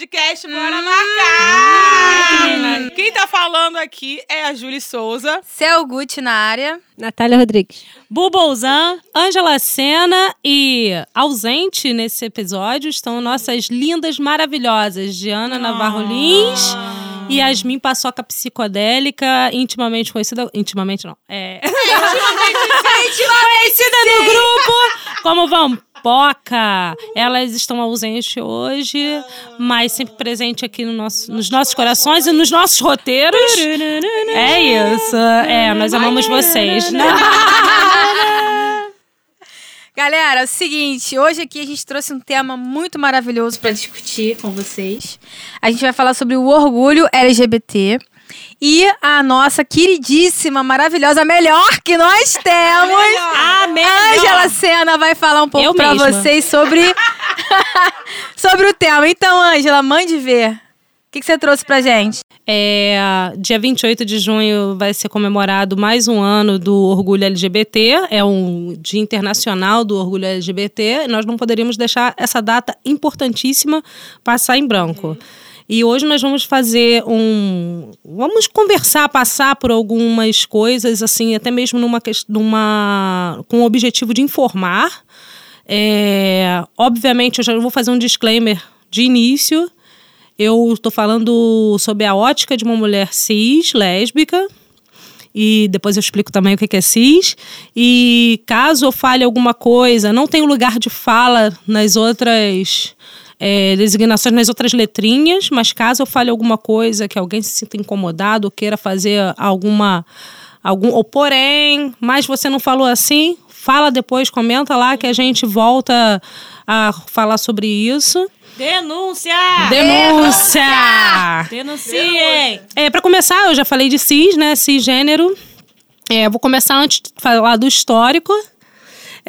podcast Bora Marcar! Quem tá falando aqui é a Julie Souza. Céu Gucci na área. Natália Rodrigues. Bubolzan, Ângela Sena e ausente nesse episódio estão nossas lindas, maravilhosas Diana Navarro Lins e Yasmin Paçoca Psicodélica, intimamente conhecida. Intimamente não. É. conhecida no grupo como Vampoca. Elas estão ausentes hoje, mas sempre presente aqui no nosso, nos nossos corações e nos nossos roteiros. É isso. É, nós amamos vocês. né? Galera, é o seguinte, hoje aqui a gente trouxe um tema muito maravilhoso para discutir com vocês. A gente vai falar sobre o orgulho LGBT. E a nossa queridíssima, maravilhosa, melhor que nós temos, A melhor. Ângela Sena vai falar um pouco para vocês sobre sobre o tema. Então, Ângela, mande ver. O que, que você trouxe pra gente? É, dia 28 de junho vai ser comemorado mais um ano do Orgulho LGBT, é um Dia Internacional do Orgulho LGBT. Nós não poderíamos deixar essa data importantíssima passar em branco. E hoje nós vamos fazer um. Vamos conversar, passar por algumas coisas, assim, até mesmo numa, numa com o objetivo de informar. É, obviamente, eu já vou fazer um disclaimer de início. Eu estou falando sobre a ótica de uma mulher cis, lésbica. E depois eu explico também o que que é cis. E caso eu fale alguma coisa, não tenho lugar de fala nas outras é, designações, nas outras letrinhas, mas caso eu fale alguma coisa que alguém se sinta incomodado ou queira fazer alguma. algum Ou porém, mas você não falou assim, fala depois, comenta lá que a gente volta a falar sobre isso. Denúncia! Denúncia! Denunciem! É, para começar, eu já falei de cis, né? Cisgênero. É, vou começar antes de falar do histórico.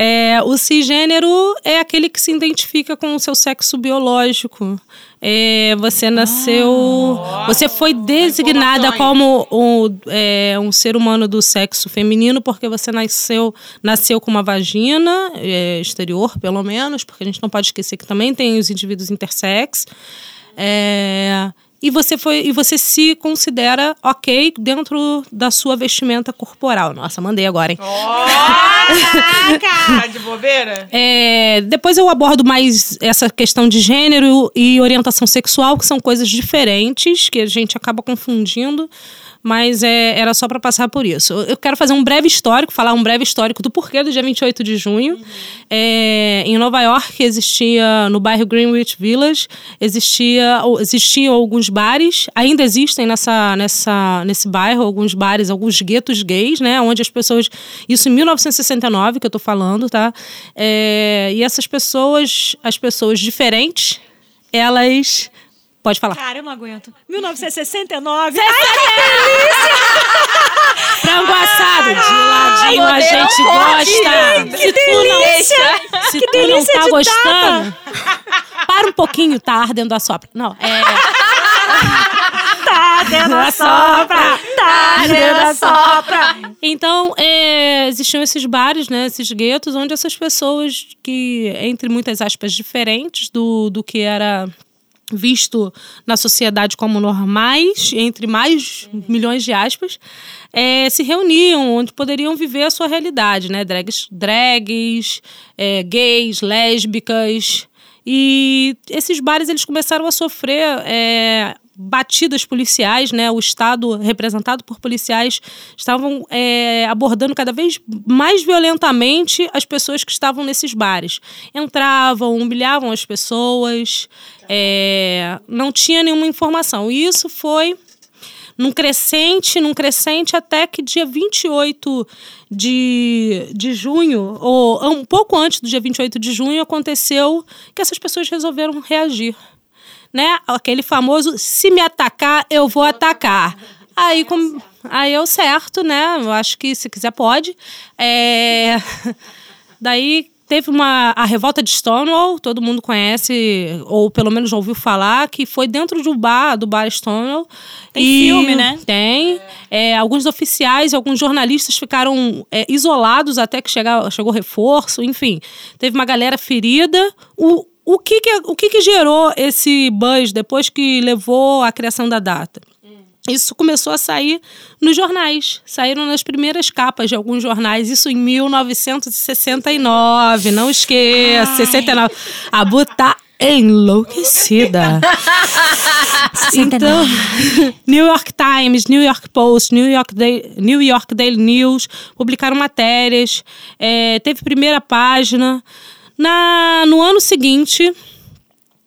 É, o cisgênero é aquele que se identifica com o seu sexo biológico. É, você nasceu. você foi designada como um, é, um ser humano do sexo feminino porque você nasceu, nasceu com uma vagina é, exterior, pelo menos, porque a gente não pode esquecer que também tem os indivíduos intersex. É, e você foi e você se considera ok dentro da sua vestimenta corporal. Nossa, mandei agora, hein? Caraca! De bobeira? É, depois eu abordo mais essa questão de gênero e orientação sexual, que são coisas diferentes, que a gente acaba confundindo. Mas é, era só para passar por isso. Eu quero fazer um breve histórico, falar um breve histórico do porquê do dia 28 de junho. É, em Nova York existia, no bairro Greenwich Village, existia, existiam alguns bares, ainda existem nessa, nessa, nesse bairro, alguns bares, alguns guetos gays, né? Onde as pessoas. Isso em 1969 que eu tô falando, tá? É, e essas pessoas, as pessoas diferentes, elas. Pode falar. Cara, eu não aguento. 1969. Frango assado, de ladinho a gente gosta. Tu não, se tu não tá gostando, para um pouquinho, tá ardendo a sopra. Não, é. tá dentro da sopra. Tá dentro da sopra. Então, é, existiam esses bares, né, esses guetos, onde essas pessoas que, entre muitas aspas, diferentes do, do que era visto na sociedade como normais, entre mais milhões de aspas, é, se reuniam, onde poderiam viver a sua realidade, né? Drags, drags é, gays, lésbicas. E esses bares eles começaram a sofrer é, batidas policiais, né? O Estado, representado por policiais, estavam é, abordando cada vez mais violentamente as pessoas que estavam nesses bares. Entravam, humilhavam as pessoas, é, não tinha nenhuma informação. E isso foi num crescente, num crescente, até que dia 28 de, de junho, ou um pouco antes do dia 28 de junho, aconteceu que essas pessoas resolveram reagir. Né? Aquele famoso, se me atacar, eu vou atacar. Aí, com, aí eu certo, né? Eu acho que se quiser pode. É... Daí teve uma a revolta de Stonewall, todo mundo conhece ou pelo menos ouviu falar que foi dentro do bar do bar Stonewall. Tem E- filme, né? Tem. É, alguns oficiais, alguns jornalistas ficaram é, isolados até que chegar, chegou reforço, enfim. Teve uma galera ferida. O, o que que, o que que gerou esse buzz depois que levou à criação da data? Isso começou a sair nos jornais. Saíram nas primeiras capas de alguns jornais. Isso em 1969. Não esqueça. 69. A Bu tá enlouquecida. então, New York Times, New York Post, New York, Day, New York Daily News publicaram matérias. É, teve primeira página. Na, no ano seguinte,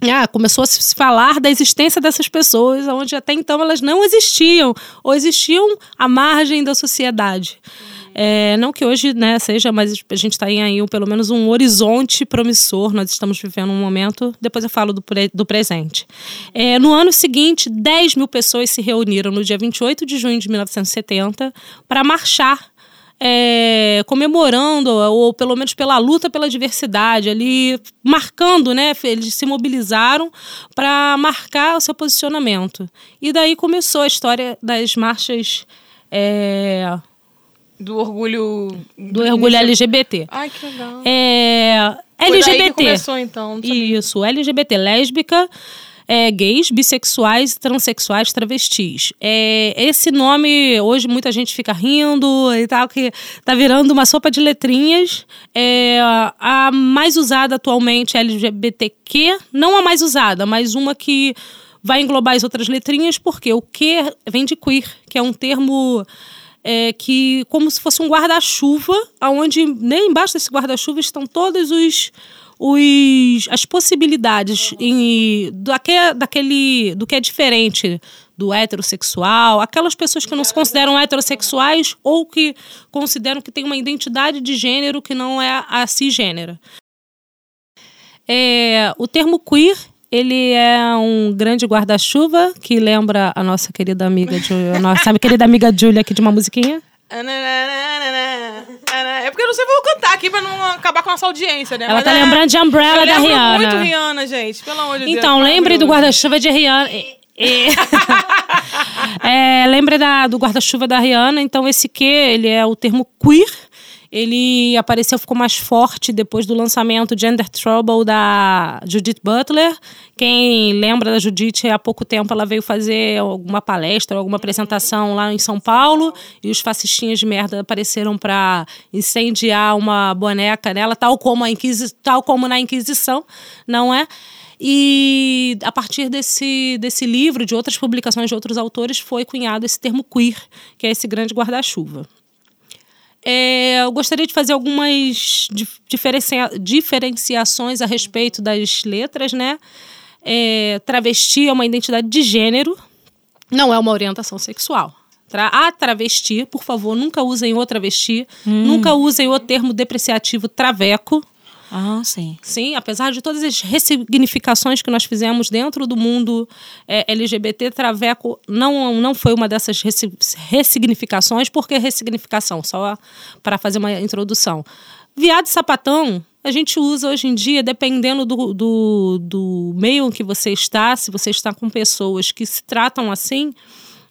ah, começou a se falar da existência dessas pessoas, onde até então elas não existiam, ou existiam à margem da sociedade. É, não que hoje né, seja, mas a gente está em aí pelo menos um horizonte promissor. Nós estamos vivendo um momento, depois eu falo do, pre, do presente. É, no ano seguinte, 10 mil pessoas se reuniram no dia 28 de junho de 1970 para marchar é, comemorando, ou pelo menos pela luta pela diversidade, ali marcando, né? Eles se mobilizaram para marcar o seu posicionamento. E daí começou a história das marchas. É, Do orgulho. do orgulho LGBT. Ai, que legal. É, LGBT. começou, então. Isso, LGBT, lésbica, é, gays, bissexuais, transexuais, travestis. É, esse nome, hoje muita gente fica rindo e tal, que tá virando uma sopa de letrinhas. É, a mais usada atualmente é LGBTQ, não a mais usada, mas uma que vai englobar as outras letrinhas, porque o que vem de queer, que é um termo é, que como se fosse um guarda-chuva, aonde nem embaixo desse guarda-chuva estão todos os, os as possibilidades em, daque, daquele do que é diferente do heterossexual, aquelas pessoas que não se consideram heterossexuais ou que consideram que tem uma identidade de gênero que não é a cisgênera. É, o termo queer ele é um grande guarda-chuva que lembra a nossa querida amiga, a nossa querida amiga Julia aqui de uma musiquinha. É porque eu não sei, vou cantar aqui pra não acabar com a nossa audiência, né? Ela Mas tá é- lembrando de Umbrella eu da Rihanna. muito Rihanna, gente. Pelo amor de Deus. Então, lembre do guarda-chuva de Rihanna. É, lembre da, do guarda-chuva da Rihanna. Então, esse que ele é o termo queer. Ele apareceu, ficou mais forte depois do lançamento Gender Trouble da Judith Butler. Quem lembra da Judith, há pouco tempo ela veio fazer alguma palestra, alguma apresentação lá em São Paulo e os fascistinhas de merda apareceram para incendiar uma boneca nela, tal como, a Inquisi tal como na Inquisição, não é? E a partir desse, desse livro, de outras publicações de outros autores, foi cunhado esse termo queer, que é esse grande guarda-chuva. É, eu gostaria de fazer algumas dif- diferencia- diferenciações a respeito das letras, né? É, travesti é uma identidade de gênero, não é uma orientação sexual. Tra a travesti, por favor, nunca usem o travesti, nunca usem o termo depreciativo traveco. Ah, sim. Sim, apesar de todas as ressignificações que nós fizemos dentro do mundo é, LGBT, Traveco não, não foi uma dessas ressi- ressignificações. Por que ressignificação? Só para fazer uma introdução. Viado sapatão, a gente usa hoje em dia, dependendo do, do, do meio que você está, se você está com pessoas que se tratam assim,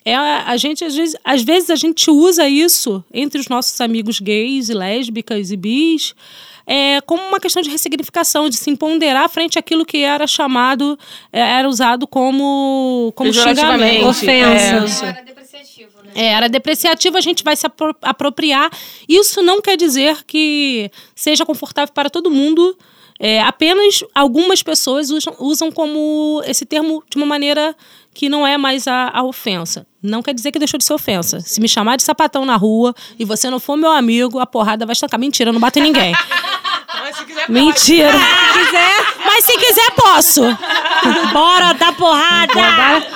é, a gente, às vezes, às vezes, a gente usa isso entre os nossos amigos gays e lésbicas e bis é, como uma questão de ressignificação, de se empoderar frente àquilo que era chamado, é, era usado como, como xingamento. Ofensa. Era depreciativo, né? É, era depreciativo, a gente vai se apro- apropriar. Isso não quer dizer que seja confortável para todo mundo. É, apenas algumas pessoas usam, usam como esse termo de uma maneira que não é mais a, a ofensa. Não quer dizer que deixou de ser ofensa. Se me chamar de sapatão na rua e você não for meu amigo, a porrada vai estancar. Mentira, eu não bato em ninguém. Mas se quiser, Mentira. Mas se quiser, posso. Bora dar porrada!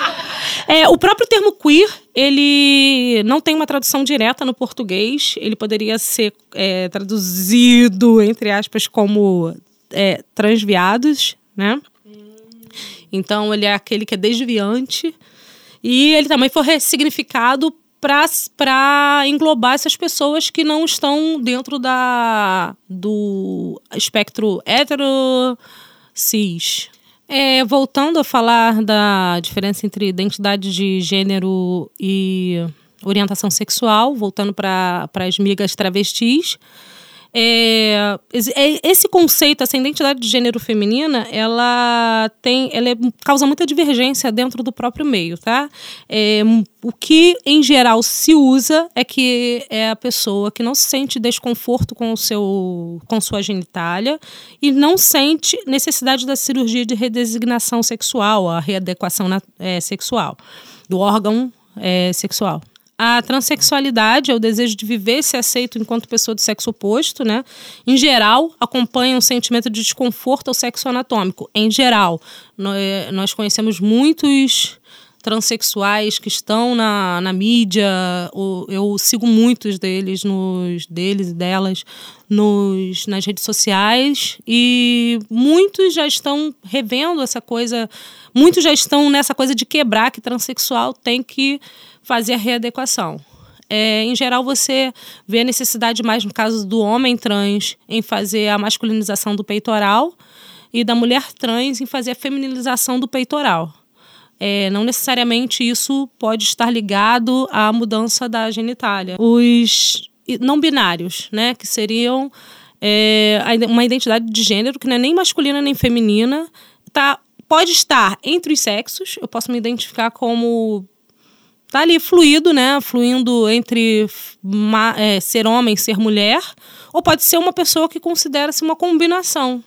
É, o próprio termo queer, ele não tem uma tradução direta no português. Ele poderia ser é, traduzido, entre aspas, como é, transviados, né? Então, ele é aquele que é desviante. E ele também foi ressignificado para englobar essas pessoas que não estão dentro da, do espectro hetero cis. É, voltando a falar da diferença entre identidade de gênero e orientação sexual, voltando para as migas travestis, é, esse conceito, essa identidade de gênero feminina, ela tem, ela é, causa muita divergência dentro do próprio meio, tá? É, o que em geral se usa é que é a pessoa que não sente desconforto com o seu, com sua genitália e não sente necessidade da cirurgia de redesignação sexual, a readequação na, é, sexual do órgão é, sexual. A transexualidade é o desejo de viver se aceito enquanto pessoa do sexo oposto, né? Em geral, acompanha um sentimento de desconforto ao sexo anatômico. Em geral, nós conhecemos muitos transexuais que estão na, na mídia, eu sigo muitos deles, nos deles e delas, nos, nas redes sociais, e muitos já estão revendo essa coisa, muitos já estão nessa coisa de quebrar que transexual tem que fazer a readequação. É, em geral, você vê a necessidade mais, no caso do homem trans, em fazer a masculinização do peitoral e da mulher trans em fazer a feminilização do peitoral. É, não necessariamente isso pode estar ligado à mudança da genitália. Os não binários, né, que seriam é, uma identidade de gênero que não é nem masculina nem feminina, tá, pode estar entre os sexos. Eu posso me identificar como tá ali fluido, né? Fluindo entre é, ser homem e ser mulher, ou pode ser uma pessoa que considera-se uma combinação.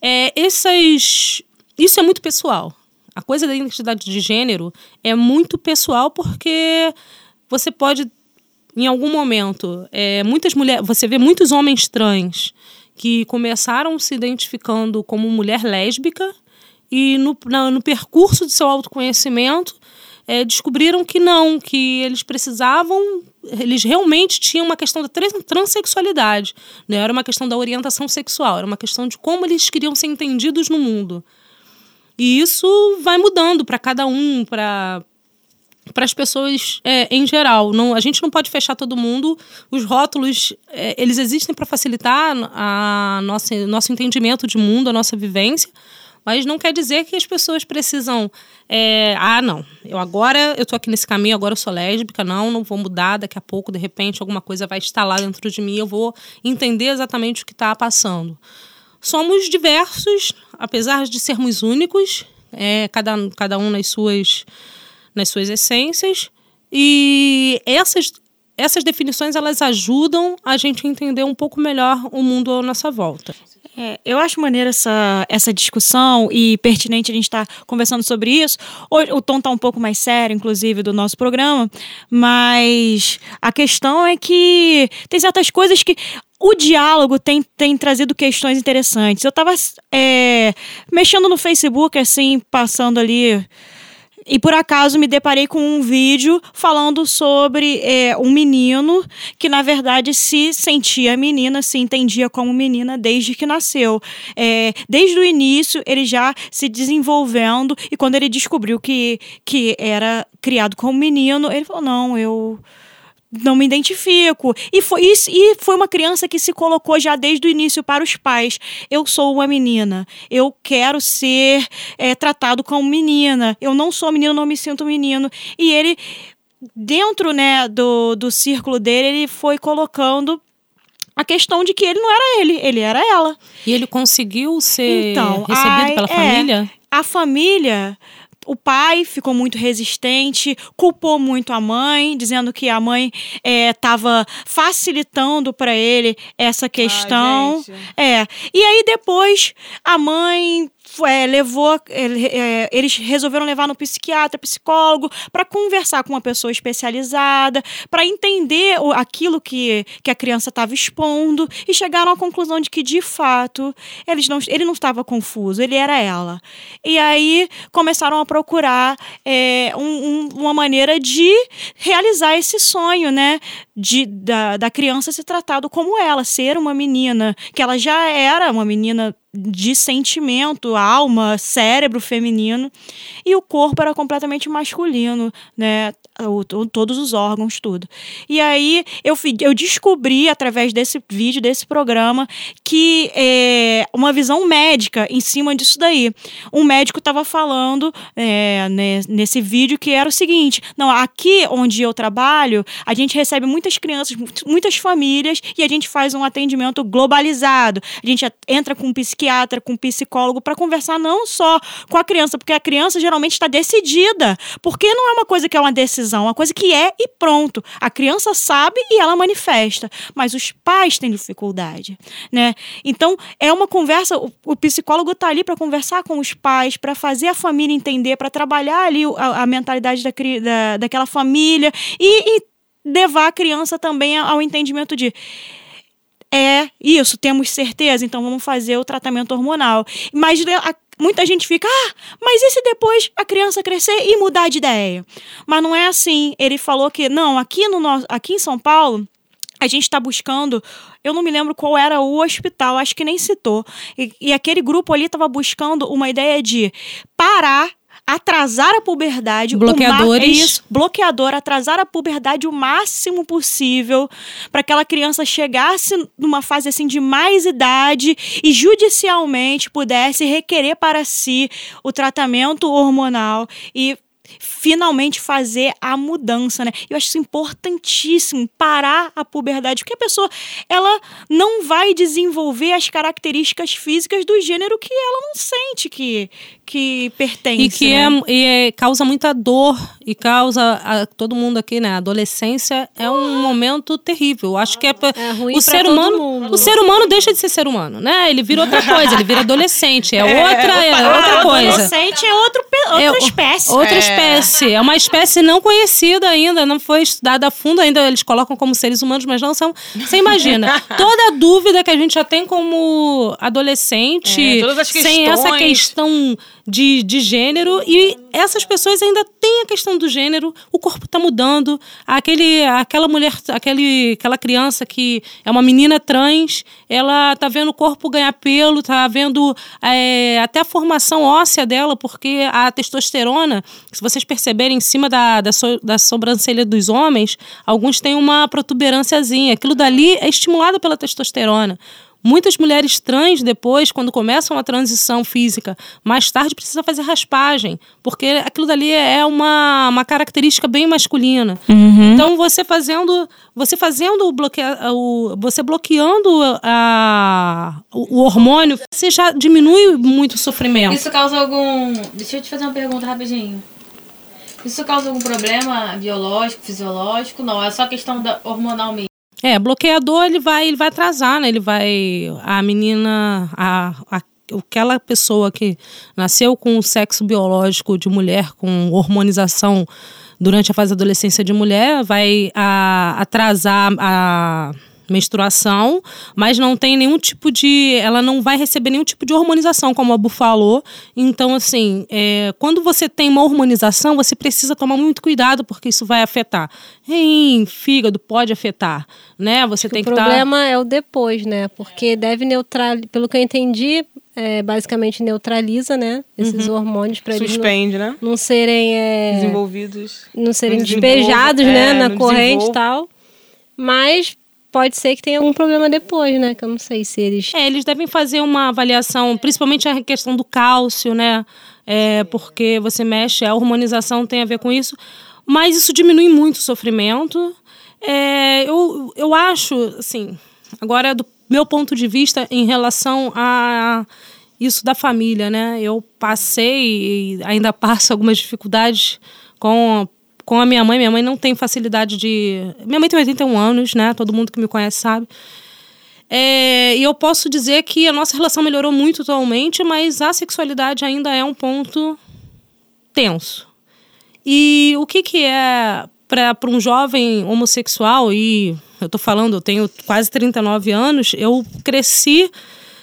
É, essas, isso é muito pessoal. A coisa da identidade de gênero é muito pessoal porque você pode, em algum momento, é, muitas mulheres, você vê muitos homens trans que começaram se identificando como mulher lésbica e no, na, no percurso de seu autoconhecimento é, descobriram que não, que eles precisavam, eles realmente tinham uma questão da transexualidade, não né? era uma questão da orientação sexual, era uma questão de como eles queriam ser entendidos no mundo. E isso vai mudando para cada um, para para as pessoas é, em geral. Não, a gente não pode fechar todo mundo. Os rótulos, é, eles existem para facilitar a nossa, nosso entendimento de mundo, a nossa vivência, mas não quer dizer que as pessoas precisam. É, ah, não, eu agora eu tô aqui nesse caminho, agora eu sou lésbica, não, não vou mudar, daqui a pouco, de repente, alguma coisa vai instalar dentro de mim, eu vou entender exatamente o que está passando. Somos diversos, apesar de sermos únicos, é, cada, cada um nas suas, nas suas essências, e essas essas definições elas ajudam a gente a entender um pouco melhor o mundo à nossa volta. É, eu acho maneira essa, essa discussão e pertinente a gente estar tá conversando sobre isso. O, o tom está um pouco mais sério, inclusive, do nosso programa, mas a questão é que tem certas coisas que o diálogo tem, tem trazido questões interessantes. Eu estava é, mexendo no Facebook, assim, passando ali e por acaso me deparei com um vídeo falando sobre é, um menino que, na verdade, se sentia menina, se entendia como menina desde que nasceu. É, desde o início, ele já se desenvolvendo, e quando ele descobriu que, que era criado como menino, ele falou: Não, eu não me identifico. E foi, isso, e foi uma criança que se colocou já desde o início para os pais. Eu sou uma menina. Eu quero ser é, tratado como menina. Eu não sou menino, não me sinto menino. E ele, dentro né, do, do círculo dele, ele foi colocando a questão de que ele não era ele, ele era ela. E ele conseguiu ser então, recebido ai, pela é, família? A família o pai ficou muito resistente, culpou muito a mãe, dizendo que a mãe estava é, facilitando para ele essa questão. é. E aí depois a mãe é, levou, é, eles resolveram levar no psiquiatra, psicólogo, para conversar com uma pessoa especializada, para entender o, aquilo que, que a criança estava expondo e chegaram à conclusão de que, de fato, eles não, ele não estava confuso, ele era ela. E aí começaram a procurar é, um, um, uma maneira de realizar esse sonho, né? De, da, da criança ser tratado como ela, ser uma menina, que ela já era uma menina de sentimento, alma, cérebro feminino, e o corpo era completamente masculino, né? O- to- todos os órgãos, tudo. E aí eu, eu descobri, através desse vídeo, desse programa, que é, uma visão médica em cima disso daí. Um médico estava falando é, né, nesse vídeo que era o seguinte: não, aqui onde eu trabalho, a gente recebe muitas crianças, mu- muitas famílias, e a gente faz um atendimento globalizado. A gente entra com um psiquiatra, com um psicólogo, para conversar não só com a criança, porque a criança geralmente está decidida. Porque não é uma coisa que é uma decisão, é uma coisa que é e pronto. A criança sabe e ela manifesta, mas os pais têm dificuldade, né? Então, é uma conversa, o, o psicólogo está ali para conversar com os pais, para fazer a família entender, para trabalhar ali a, a mentalidade da, da, daquela família e, e levar a criança também ao entendimento de é isso, temos certeza, então vamos fazer o tratamento hormonal. Mas né, a- muita gente fica, ah, mas e se depois a criança crescer e mudar de ideia? Mas não é assim. Ele falou que, não, aqui, no nosso, aqui em São Paulo, a gente está buscando. Eu não me lembro qual era o hospital, acho que nem citou. E, e aquele grupo ali estava buscando uma ideia de parar. Atrasar a puberdade. o ma- Bloqueadores. é isso, bloqueador, atrasar a puberdade o máximo possível para aquela criança chegasse numa fase assim de mais idade e judicialmente pudesse requerer para si o tratamento hormonal e finalmente fazer a mudança, né? Eu acho isso importantíssimo, parar a puberdade, porque a pessoa ela não vai desenvolver as características físicas do gênero que ela não sente que que pertence, E que né? é, e é- causa muita dor e causa a, todo mundo aqui, né? A adolescência é um momento terrível. Eu Acho que é, É ruim o ser humano, mundo. o ser humano deixa de ser ser humano, né? Ele vira outra coisa, ele vira adolescente, é outra, é Ah, outra coisa. Adolescente é outro, outra É espécie. Outra espécie. É uma espécie não conhecida ainda, não foi estudada a fundo ainda. Eles colocam como seres humanos, mas não são. Você imagina, toda a dúvida que a gente já tem como adolescente, É, todas as sem essa questão de, de gênero, e essas pessoas ainda têm a questão do gênero, o corpo tá mudando. Aquele, aquela mulher, aquele, aquela criança que é uma menina trans, ela tá vendo o corpo ganhar pelo, tá vendo é, até a formação óssea dela, porque a testosterona, se vocês perceberem em cima da, da, so- da sobrancelha dos homens, alguns têm uma protuberânciazinha. Aquilo dali é estimulado pela testosterona. Muitas mulheres trans, depois, quando começam a transição física, mais tarde precisa fazer raspagem, porque aquilo dali é uma, uma característica bem masculina. Então, você fazendo, você fazendo o bloqueio, o, você bloqueando a, o, o hormônio, você já diminui muito o sofrimento. Isso causa algum. Deixa eu te fazer uma pergunta rapidinho. Isso causa algum problema biológico, fisiológico? Não, é só questão da hormonal mesmo. É, bloqueador ele vai, ele vai atrasar, né? Ele vai. A menina. A, a, aquela pessoa que nasceu com o sexo biológico de mulher, com hormonização durante a fase da adolescência de mulher, vai a- atrasar a menstruação, mas não tem nenhum tipo de. Ela não vai receber nenhum tipo de hormonização, como a Bu falou. Então, assim, é, quando você tem uma hormonização, você precisa tomar muito cuidado, porque isso vai afetar. Rim, fígado, pode afetar. Né? Você tem o que estar. problema é o depois, né? Porque deve neutralizar, pelo que eu entendi, é, basicamente neutraliza, né? Esses Uhum. hormônios para eles não, né? não serem é, Desenvolvidos. não serem não despejados, né, é, na corrente e tal. Mas pode ser que tenha algum problema depois, né? Que eu não sei se eles É, eles devem fazer uma avaliação, principalmente a questão do cálcio, né? É, porque você mexe, a hormonização tem a ver com isso. Mas isso diminui muito o sofrimento. É, eu, eu acho, assim, agora do meu ponto de vista em relação a isso da família, né? Eu passei e ainda passo algumas dificuldades com com a minha mãe. Minha mãe não tem facilidade de. Minha mãe tem 81 anos, né? Todo mundo que me conhece sabe. É, e eu posso dizer que a nossa relação melhorou muito atualmente, mas a sexualidade ainda é um ponto tenso. E o que, que é para um jovem homossexual, e eu tô falando, eu tenho quase 39 anos, eu cresci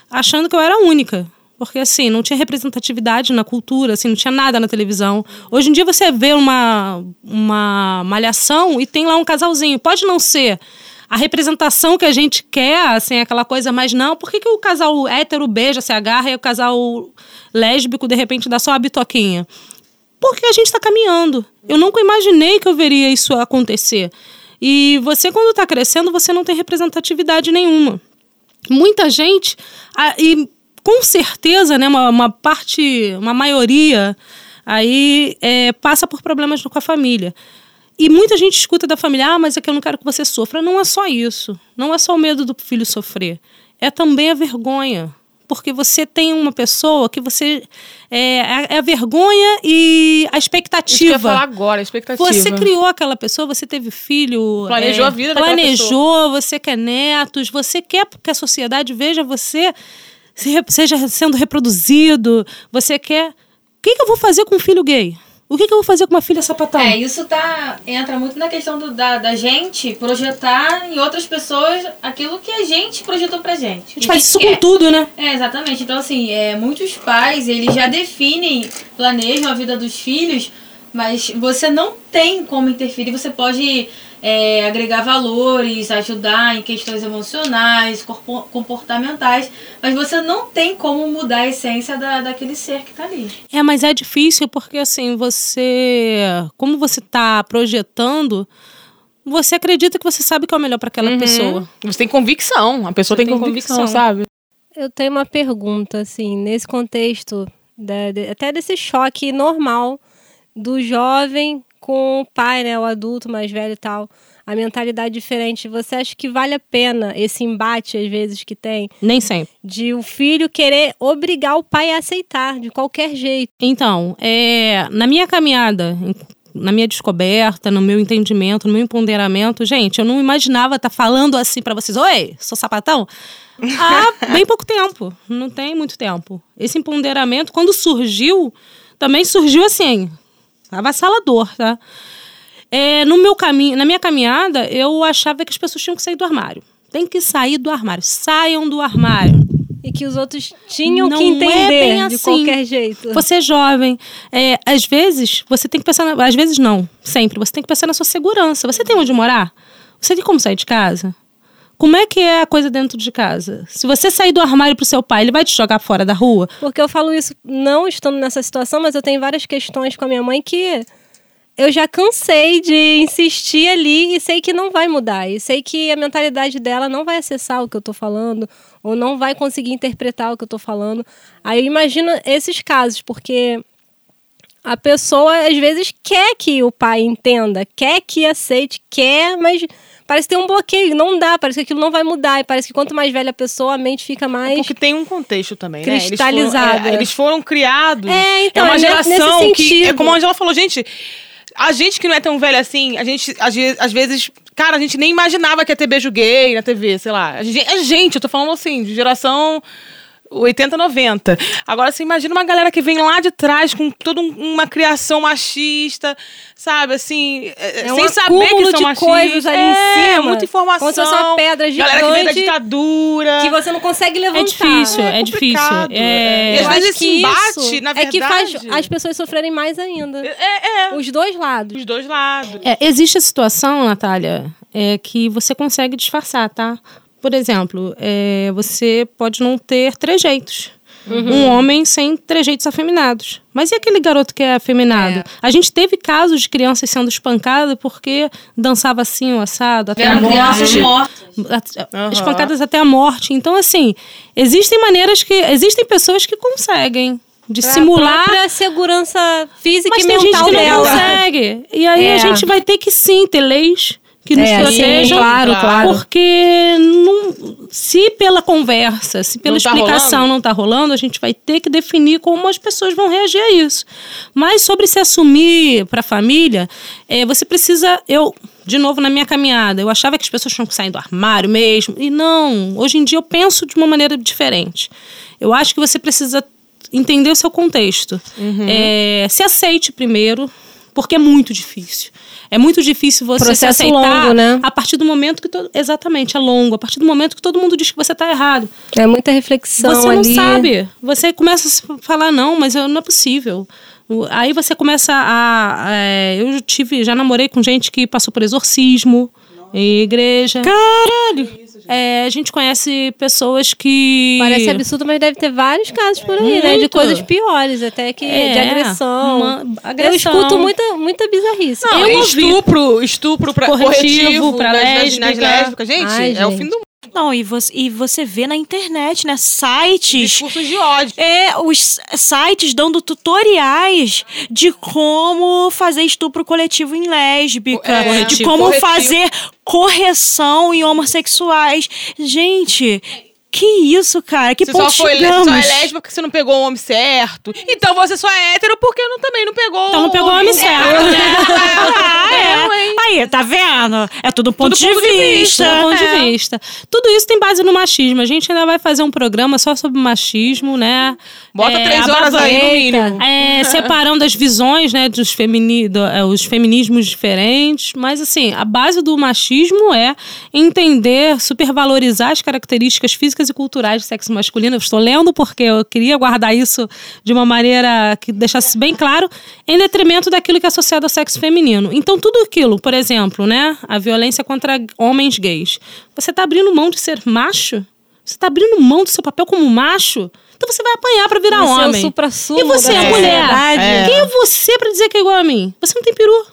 achando que eu era única. Porque, assim, não tinha representatividade na cultura, assim, não tinha nada na televisão. Hoje em dia você vê uma, uma malhação e tem lá um casalzinho. Pode não ser a representação que a gente quer, assim, aquela coisa, mas não. Por que, que o casal hétero beija, se agarra e o casal lésbico, de repente, dá só a bitoquinha? porque a gente está caminhando. Eu nunca imaginei que eu veria isso acontecer. E você, quando está crescendo, você não tem representatividade nenhuma. Muita gente, ah, e com certeza, né, uma, uma parte, uma maioria aí é, passa por problemas com a família. E muita gente escuta da família, ah, mas é que eu não quero que você sofra. Não é só isso. Não é só o medo do filho sofrer. É também a vergonha porque você tem uma pessoa que você. É, é a vergonha e a expectativa. Isso que eu ia falar agora, a expectativa. Você criou aquela pessoa, você teve filho. Planejou é, a vida Planejou, você quer netos, você quer que a sociedade veja você seja sendo reproduzido, você quer. O que, que eu vou fazer com um filho gay? O que, que, eu vou fazer com uma filha sapatão? É, isso tá, entra muito na questão do, da, da gente projetar em outras pessoas aquilo que a gente projetou pra gente. A gente faz isso com tudo, né? É, exatamente. Então, assim, é, muitos pais, eles já definem, planejam a vida dos filhos, mas você não tem como interferir. Você pode é, agregar valores, ajudar em questões emocionais, comportamentais, mas você não tem como mudar a essência da, daquele ser que está ali. É, mas é difícil porque assim, você. Como você está projetando. Você acredita que você sabe que é o melhor para aquela uhum. pessoa. Você tem convicção. A pessoa tem, tem, convicção, convicção, sabe? Eu tenho uma pergunta, assim, nesse contexto, de, de, até desse choque normal do jovem com o pai, né, o adulto mais velho e tal, a mentalidade diferente. Você acha que vale a pena esse embate, às vezes, que tem? Nem sempre. De o filho querer obrigar o pai a aceitar, de qualquer jeito. Então, é, na minha caminhada, na minha descoberta, no meu entendimento, no meu empoderamento, gente, eu não imaginava estar tá falando assim para vocês: Oi, sou sapatão? Há bem pouco tempo, não tem muito tempo. Esse empoderamento, quando surgiu, também surgiu assim, avassalador, tá? É, no meu caminho, na minha caminhada, eu achava que as pessoas tinham que sair do armário. Tem que sair do armário. Saiam do armário. E que os outros tinham Não que entender é de assim. qualquer jeito. Você é jovem. É, às vezes, você tem que pensar. Na, às vezes não, sempre. Você tem que pensar na sua segurança. Você tem onde morar? Você tem como sair de casa? Como é que é a coisa dentro de casa? Se você sair do armário pro seu pai, ele vai te jogar fora da rua? Porque eu falo isso não estando nessa situação, mas eu tenho várias questões com a minha mãe que eu já cansei de insistir ali e sei que não vai mudar. E sei que a mentalidade dela não vai acessar o que eu tô falando, ou não vai conseguir interpretar o que eu tô falando. Aí eu imagino esses casos, porque a pessoa às vezes quer que o pai entenda, quer que aceite, quer, mas parece ter um bloqueio, não dá, parece que aquilo não vai mudar. E parece que quanto mais velha a pessoa, a mente fica mais. É porque tem um contexto também, cristalizada. Né? Eles foram, é, eles foram criados. É, então, é uma geração que. É como a Angela falou, gente. A gente que não é tão velha assim, a gente, às vezes, cara, a gente nem imaginava que ia ter beijo gay na TV, sei lá. A gente, a gente eu tô falando assim, de geração 80, 90. Agora, você imagina uma galera que vem lá de trás com toda uma criação machista, sabe? Assim, é, é sem um saber que são de machistas. coisas ali é, em cima. muita informação. Como se fosse uma pedra gigante. Galera que vem da ditadura. Que você não consegue levantar. É difícil, é, é difícil. É... E às vezes esse embate, na verdade... É que faz as pessoas sofrerem mais ainda. É, é. Os dois lados. Os dois lados. É, existe a situação, Natália, é, que você consegue disfarçar, tá? Por exemplo, é, você pode não ter trejeitos. Uhum. Um homem sem trejeitos afeminados. Mas e aquele garoto que é afeminado? É. A gente teve casos de crianças sendo espancadas porque dançava assim, o assado, até Era a morte. Uhum. Espancadas até a morte. Então, assim, existem maneiras que. Existem pessoas que conseguem de é simular a segurança física mas e mental tem gente que dela. não consegue. E aí é. a gente vai ter que sim ter leis que nos é, protejam. Sim, claro, claro. Porque não, se pela conversa, se pela não tá explicação tá não está rolando, a gente vai ter que definir como as pessoas vão reagir a isso. Mas sobre se assumir para a família, é, você precisa. Eu, de novo, na minha caminhada, eu achava que as pessoas tinham que sair do armário mesmo. E não, hoje em dia eu penso de uma maneira diferente. Eu acho que você precisa entender o seu contexto. Uhum. É, se aceite primeiro, porque é muito difícil. É muito difícil você Processo se aceitar longo, né? a partir do momento que todo, exatamente é longo, a partir do momento que todo mundo diz que você está errado. É muita reflexão Você não ali. sabe. Você começa a falar não, mas não é possível. Aí você começa a, a é, eu tive, já namorei com gente que passou por exorcismo. Igreja. Caralho! É, a gente conhece pessoas que. Parece absurdo, mas deve ter vários casos por aí, né? De Muito. coisas piores, até que de É, agressão. uma- Eu agressão. escuto muita, muita bizarrice. Não, Eu estupro, estupro pra, Corretivo corretivo, pra nas- nas- nas lésbica. lésbicas. Gente, Ai, é o gente. fim do mundo. Não, e você, e você vê na internet, né? Sites. Discursos de ódio. É, os sites dando tutoriais de como fazer estupro coletivo em lésbica, É, de tipo, como corretivo. fazer correção em homossexuais. Gente, que isso, cara? Que Você ponto só, foi, chegamos? só é lésbica porque você não pegou o homem certo. Então você só é hétero porque não, também não pegou Então não pegou o homem certo. Ah, é. Aí, tá vendo? É tudo ponto, de, ponto de vista. do ponto É. de vista. Tudo isso tem base no machismo. A gente ainda vai fazer um programa só sobre machismo, né? Bota É, três horas aí no mínimo. É, separando as visões, né, dos femini do- é, os feminismos diferentes. Mas, assim, a base do machismo é entender, supervalorizar as características físicas e culturais do sexo masculino. Eu estou lendo porque eu queria guardar isso de uma maneira que deixasse bem claro, em detrimento daquilo que é associado ao sexo feminino. Então, tudo aquilo, por exemplo, né, a violência contra homens gays. Você está abrindo mão de ser macho? Você está abrindo mão do seu papel como macho? Então você vai apanhar para virar Você é o homem. suprassumo E você, é mulher? É. Quem é você pra dizer que é igual a mim? Você não tem peru.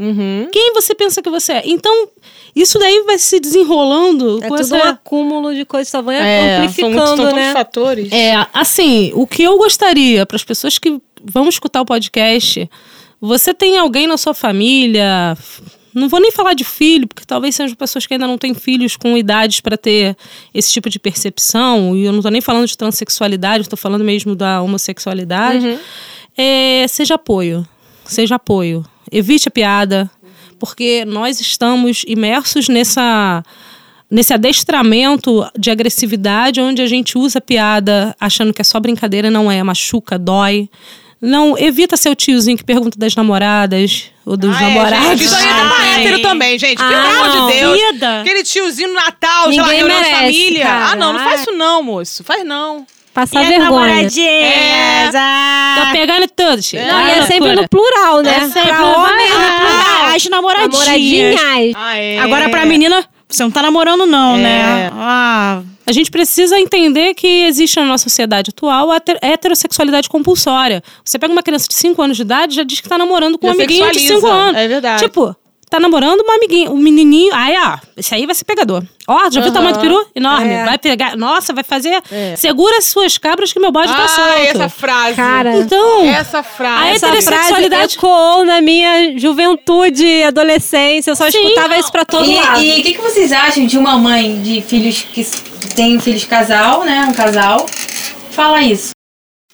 Uhum. Quem você pensa que você é? Então, isso daí vai se desenrolando É com tudo essa... um acúmulo de coisas, só vai É, são, muitos, são amplificando, tantos né? fatores. É, assim, o que eu gostaria para as pessoas que vão escutar o podcast, você tem alguém na sua família, não vou nem falar de filho, porque talvez sejam pessoas que ainda não têm filhos com idades para ter esse tipo de percepção, e eu não tô nem falando de transexualidade, estou falando mesmo da homossexualidade. É, seja apoio, seja apoio. Evite a piada, porque nós estamos imersos nessa nesse adestramento de agressividade, onde a gente usa a piada achando que é só brincadeira, não é, machuca, dói. Não, evita ser o tiozinho que pergunta das namoradas ou dos Ah, é, namorados. gente, isso aí é Ai. hétero também, gente. Pelo Ah, amor de Deus. vida. Aquele tiozinho no Natal, sei lá, Ninguém reunião de merece, família. cara. Ah, não, não faz isso não, moço. Faz não. Passar E vergonha. namoradinhas? Tô Ah, pegando tudo, gente. Não, e Ah, é sempre no plural, né? É sempre pra homem, no vai, plural. as namoradinhas. Namoradinhas. Ah, é. Agora, pra menina, você não tá namorando, não, É. né? Ah, A gente precisa entender que existe na nossa sociedade atual a heter- heterossexualidade compulsória. Você pega uma criança de 5 anos de idade e já diz que tá namorando com um Já amiguinho de 5 sexualiza, anos. é verdade. Tipo, tá namorando uma amiguinha, um menininho. Aí, ó, esse aí vai ser pegador. Ó, já viu o tamanho do peru? Enorme. É. Vai pegar. Nossa, vai fazer. É. Segura as suas cabras que meu bode tá Ah, solto. essa frase. Cara, Então, Essa frase. A essa frase heterossexualidade- ecoou na minha juventude, adolescência. Eu só Sim. escutava isso pra todo lado. E o que, que vocês acham de uma mãe de filhos que tem filhos casal, né? Um casal. Fala isso.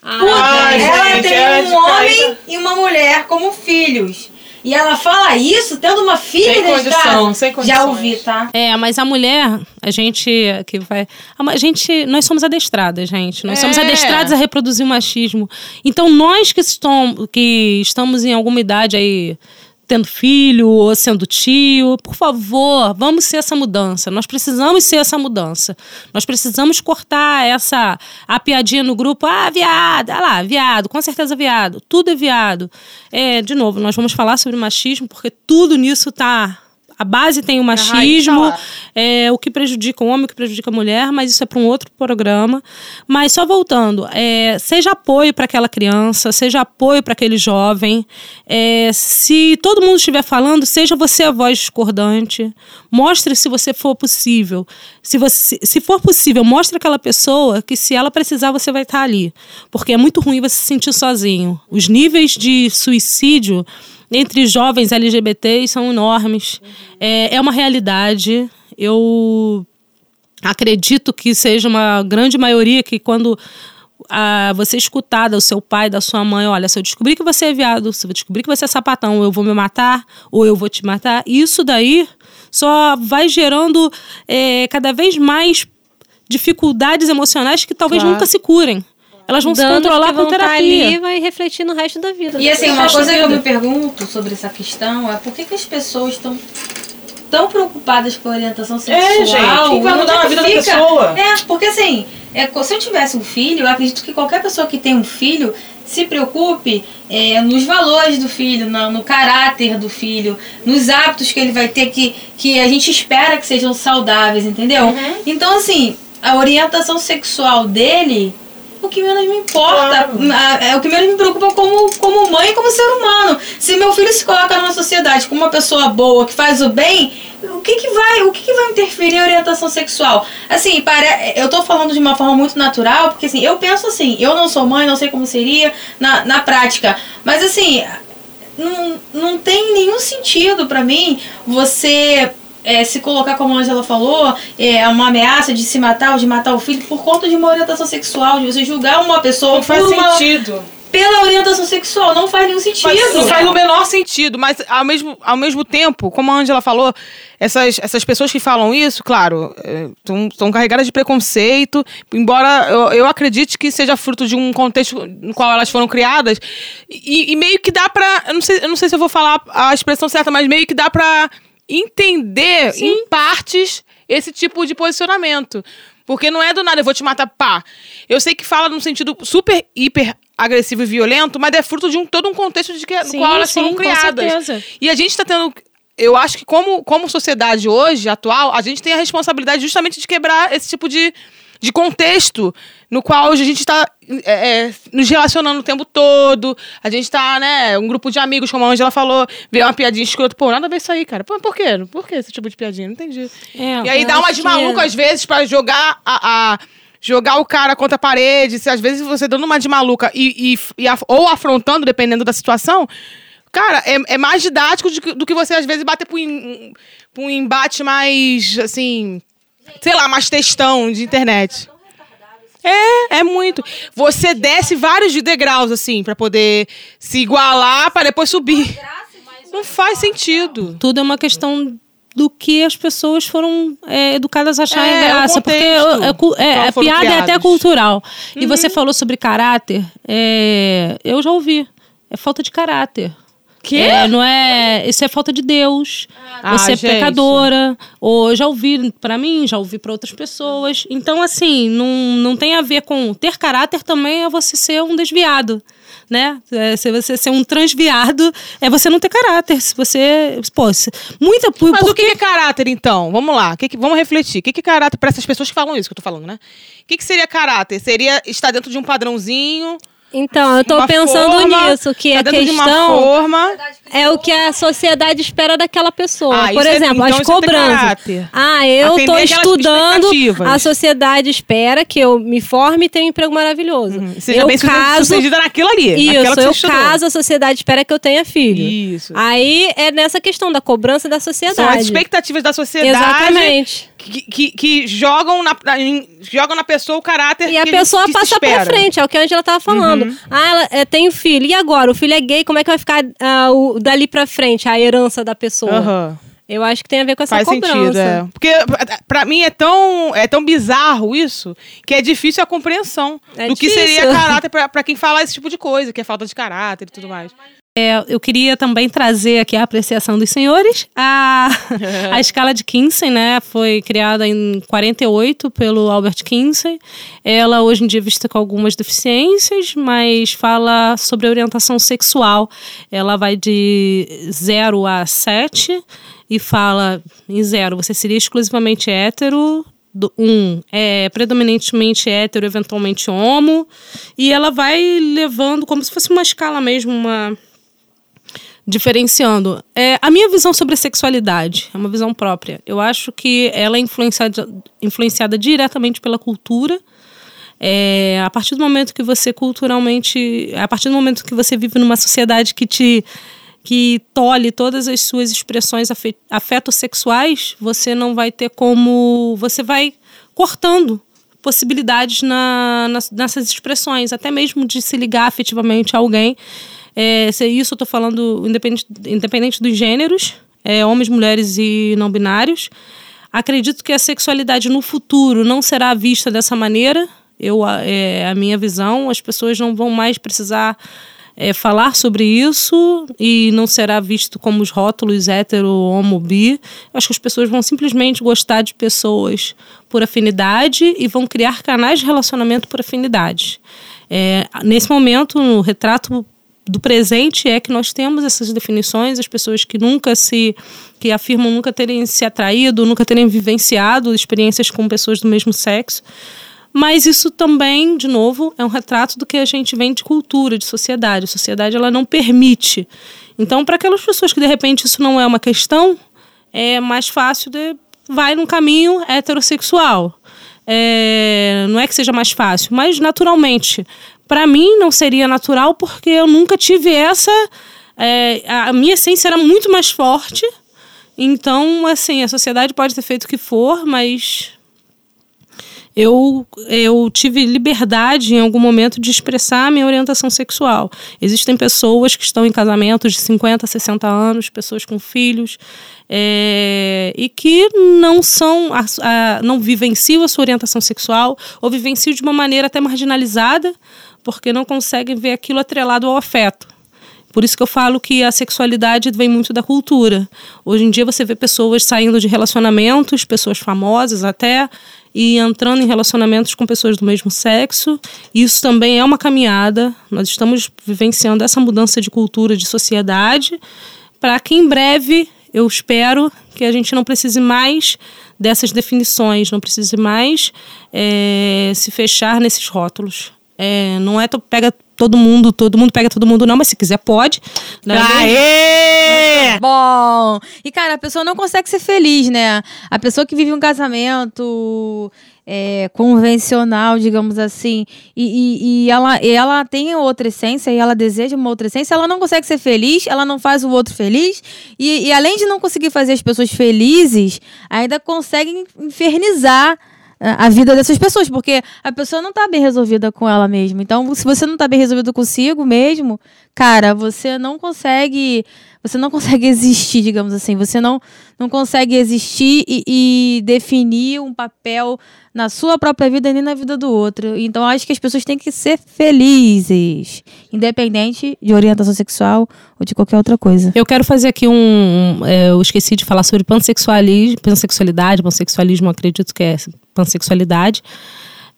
Ai, ela gente, tem é um homem e uma mulher como filhos. E ela fala isso tendo uma filha Sem condição, sem Já condições. ouvi, tá? É, mas a mulher, a gente que vai. A gente, nós somos adestradas, gente. Nós somos É. adestradas a reproduzir o machismo. Então, nós que, estão, que estamos em alguma idade aí, tendo filho ou sendo tio, por favor, vamos ser essa mudança. Nós precisamos ser essa mudança. Nós precisamos cortar essa. A piadinha no grupo, ah, viado, ah lá, viado, com certeza viado. Tudo é viado. É, de novo, nós vamos falar sobre machismo, porque tudo nisso tá. A base tem o tá machismo, lá. é, o que prejudica o homem, o que prejudica a mulher, mas isso é para um outro programa. Mas só voltando, é, seja apoio para aquela criança, seja apoio para aquele jovem. É, se todo mundo estiver falando, seja você a voz discordante. Mostre se você for possível. Se, você, se for possível, mostre aquela pessoa que se ela precisar, você vai estar ali. Porque é muito ruim você se sentir sozinho. Os níveis de suicídio entre jovens LGBTs são enormes. É, é uma realidade. Eu acredito que seja uma grande maioria que quando ah, você escutar do seu pai, da sua mãe, olha, se eu descobrir que você é viado, se eu descobrir que você é sapatão, eu vou me matar ou eu vou te matar, isso daí só vai gerando eh, cada vez mais dificuldades emocionais que talvez Claro. nunca se curem. Elas vão se Danos controlar com vão tá terapia. ali e vai refletir no resto da vida. E assim, uma coisa que eu me pergunto sobre essa questão é por que, que as pessoas estão tão preocupadas com a orientação sexual. É, gente, que vai mudar é na que vida da pessoa? É, porque assim, é, se eu tivesse um filho, eu acredito que qualquer pessoa que tem um filho se preocupe é, nos valores do filho, no, no caráter do filho, nos hábitos que ele vai ter que, que a gente espera que sejam saudáveis, entendeu? Então, assim, a orientação sexual dele, o que menos me importa, a- é o que menos me preocupa como, como mãe e como ser humano. Se meu filho se coloca numa sociedade como uma pessoa boa, que faz o bem, o que que vai, o que que vai interferir em orientação sexual? Assim, pare... eu tô falando de uma forma muito natural, porque assim, eu penso assim, eu não sou mãe, não sei como seria na, na prática, mas assim, não, não tem nenhum sentido pra mim você é, se colocar, como a Angela falou, é uma ameaça de se matar ou de matar o filho por conta de uma orientação sexual, de você julgar uma pessoa Não faz uma- sentido. pela orientação sexual. Não faz nenhum sentido. Não faz o menor sentido, mas ao mesmo, ao mesmo tempo, como a Angela falou, essas, essas pessoas que falam isso, claro, estão carregadas de preconceito, embora eu, eu acredite que seja fruto de um contexto no qual elas foram criadas, e, e meio que dá pra. Eu não, sei, eu não sei se eu vou falar a expressão certa, mas meio que dá pra entender em partes esse tipo de posicionamento. Porque não é do nada, eu vou te matar, pá. Eu sei que fala num sentido super, hiper agressivo e violento, mas é fruto de um, todo um contexto de que, Sim, no qual elas sim, foram com criadas. certeza. E a gente tá tendo. Eu acho que, como, como sociedade hoje, atual, a gente tem a responsabilidade justamente de quebrar esse tipo de, de contexto no qual a gente está é, é, nos relacionando o tempo todo. A gente tá, né, um grupo de amigos, como a Angela falou, vê uma piadinha escrota. Pô, nada a ver isso aí, cara. Pô, por quê? Por que esse tipo de piadinha? Não entendi. É, e aí dá uma de que- maluco, às vezes, pra jogar a. a- Jogar o cara contra a parede, se às vezes você dando uma de maluca e, e- e af- ou afrontando, dependendo da situação, cara, é, é mais didático de que- do que você às vezes bater pra um embate mais, assim, sei lá, mais textão de internet. É, é muito. Você desce vários de degraus, assim, pra poder se igualar pra depois subir. Não faz sentido. tudo é uma questão do que as pessoas foram é, educadas a achar É, o graça. Porque é, é, a piada é até criados. cultural. E você falou sobre caráter. é, eu já ouvi. É falta de caráter. Quê? É, não é. Isso é falta de Deus. Ah, você é gente. pecadora. Ou já ouvi pra mim, já ouvi pra outras pessoas. Então, assim, não, não tem a ver com. Ter caráter também é você ser um desviado. Né? É, se você ser um transviado, é você não ter caráter. Se você. Pô, se- muita. Por, Mas o porque- que é caráter, então? Vamos lá. O que que- vamos refletir. O que que é caráter para essas pessoas que falam isso que eu tô falando, né? O que, que seria caráter? Seria estar dentro de um padrãozinho. Então, eu tô uma pensando forma, nisso, que tá a dentro de uma questão forma. é o que a sociedade espera daquela pessoa. Ah, Por é- exemplo, então as é ter cobranças. caráter. ah, eu Atender tô estudando, a sociedade espera que eu me forme e tenha um emprego maravilhoso. Seja eu bem sucedida- caso, sucedida naquilo ali. Isso, que eu estudou. caso, a sociedade espera que eu tenha filho. Isso. Aí é nessa questão da cobrança da São as sociedade. expectativas da sociedade. Exatamente. Que, que, que jogam, na, em- jogam na pessoa o caráter E a que pessoa que passa pra. Uhum. frente, é o que a Angela tava falando. Ah, ela é, tem um filho. E agora? O filho é gay, como é que vai ficar ah, o- dali pra frente, a herança da pessoa? Aham. Eu acho que tem a ver com essa Faz cobrança. sentido, é. Porque pra mim é tão, é tão bizarro isso que é difícil a compreensão É do que difícil. seria caráter pra quem fala esse tipo de coisa, que é falta de caráter e tudo mais. É, eu queria também trazer aqui a apreciação dos senhores. A, a escala de Kinsey, né, foi criada em 48 pelo Albert Kinsey. Ela hoje em dia é vista com algumas deficiências, mas fala sobre orientação sexual. Ela vai de 0 a 7 e fala em 0 você seria exclusivamente hétero, do- um é predominantemente hétero, eventualmente homo, e ela vai levando como se fosse uma escala mesmo, uma diferenciando. É, a minha visão sobre a sexualidade é uma visão própria. Eu acho que ela é influenciada, influenciada diretamente pela cultura. É, a partir do momento que você culturalmente, a partir do momento que você vive numa sociedade que te que tolhe todas as suas expressões afe- afetossexuais, você não vai ter como. Você vai cortando possibilidades na, nas- nessas expressões, até mesmo de se ligar afetivamente a alguém. É, se isso eu estou falando independente, independente dos gêneros, é, homens, mulheres e não binários. Acredito que a sexualidade no futuro não será vista dessa maneira. Eu, a- é a minha visão. As pessoas não vão mais precisar é, falar sobre isso e não será visto como os rótulos hétero, homo, bi. Acho que as pessoas vão simplesmente gostar de pessoas por afinidade e vão criar canais de relacionamento por afinidade. É, nesse momento, no retrato do presente é que nós temos essas definições, as pessoas que nunca se que afirmam nunca terem se atraído, nunca terem vivenciado experiências com pessoas do mesmo sexo. Mas isso também, de novo, é um retrato do que a gente vem de cultura, de sociedade. A sociedade ela não permite. Então, para aquelas pessoas que de repente isso não é uma questão, é mais fácil de vai num caminho heterossexual. É, não é que seja mais fácil, mas naturalmente para mim não seria natural porque eu nunca tive essa. É, a minha essência era muito mais forte. Então, assim, a sociedade pode ter feito o que for, mas eu, eu tive liberdade em algum momento de expressar a minha orientação sexual. Existem pessoas que estão em casamentos de 50, 60 anos, pessoas com filhos, é, e que não são, a, a, não vivenciam a sua orientação sexual ou vivenciam de uma maneira até marginalizada porque não conseguem ver aquilo atrelado ao afeto. Por isso que eu falo que a sexualidade vem muito da cultura. Hoje em dia você vê pessoas saindo de relacionamentos, pessoas famosas até, e entrando em relacionamentos com pessoas do mesmo sexo. Isso também é uma caminhada. Nós estamos vivenciando essa mudança de cultura, de sociedade, para que em breve, eu espero que a gente não precise mais dessas definições, não precise mais é, se fechar nesses rótulos. É, não é pega todo mundo, todo mundo pega todo mundo, não, mas se quiser pode. Né? Aê! Bom! E, cara, a pessoa não consegue ser feliz, né? A pessoa que vive um casamento é, convencional, digamos assim, e, e, e, ela, ela tem outra essência e ela deseja uma outra essência, ela não consegue ser feliz, ela não faz o outro feliz, e, e além de não conseguir fazer as pessoas felizes, ainda consegue infernizar a vida dessas pessoas, porque a pessoa não está bem resolvida com ela mesma. Então, se você não está bem resolvido consigo mesmo, cara, você não consegue, você não consegue existir, digamos assim. Você não, não consegue existir e, e definir um papel na sua própria vida nem na vida do outro. Então, acho que as pessoas têm que ser felizes, independente de orientação sexual ou de qualquer outra coisa. Eu quero fazer aqui um, é, eu esqueci de falar sobre pansexualismo, pansexualidade, pansexualismo, acredito que é pansexualidade.